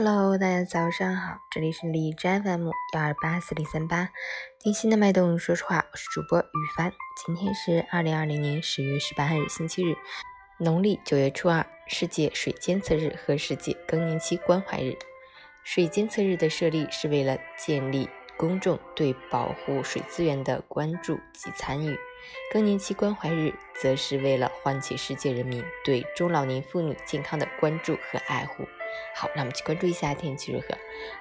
Hello，大家早上好，这里是荔枝 FM 幺二八四零三八，听心的脉动，说实话，我是主播雨凡。今天是二零二零年十月十八日，星期日，农历九月初二，世界水监测日和世界更年期关怀日。水监测日的设立是为了建立公众对保护水资源的关注及参与，更年期关怀日则是为了唤起世界人民对中老年妇女健康的关注和爱护。好，那我们去关注一下天气如何。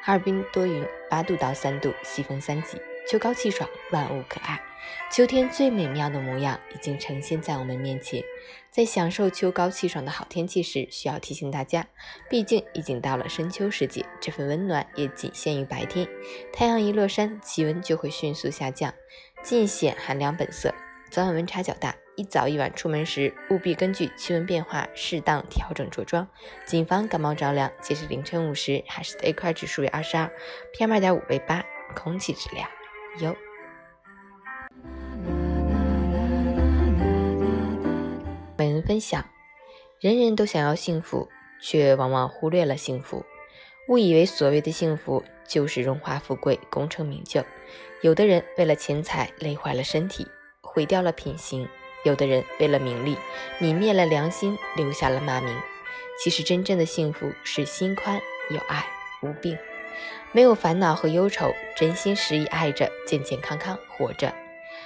哈尔滨多云，八度到三度，西风三级，秋高气爽，万物可爱。秋天最美妙的模样已经呈现在我们面前。在享受秋高气爽的好天气时，需要提醒大家，毕竟已经到了深秋时节，这份温暖也仅限于白天。太阳一落山，气温就会迅速下降，尽显寒凉本色。早晚温差较大。一早一晚出门时，务必根据气温变化适当调整着装，谨防感冒着凉。截至凌晨五时，海市的 AQI 指数为二十二，PM 二点五为八，空气质量优。每人分享：人人都想要幸福，却往往忽略了幸福，误以为所谓的幸福就是荣华富贵、功成名就。有的人为了钱财累坏了身体，毁掉了品行。有的人为了名利，泯灭了良心，留下了骂名。其实真正的幸福是心宽、有爱、无病，没有烦恼和忧愁，真心实意爱着，健健康康活着。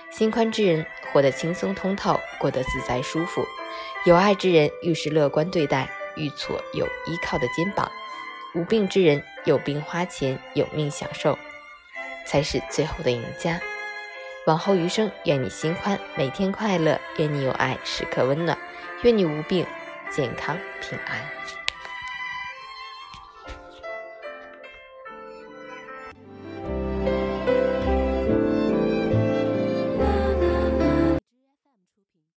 心宽之人活得轻松通透，过得自在舒服；有爱之人遇事乐观对待，遇挫有依靠的肩膀；无病之人有病花钱，有命享受，才是最后的赢家。往后余生，愿你心宽，每天快乐；愿你有爱，时刻温暖；愿你无病，健康平安。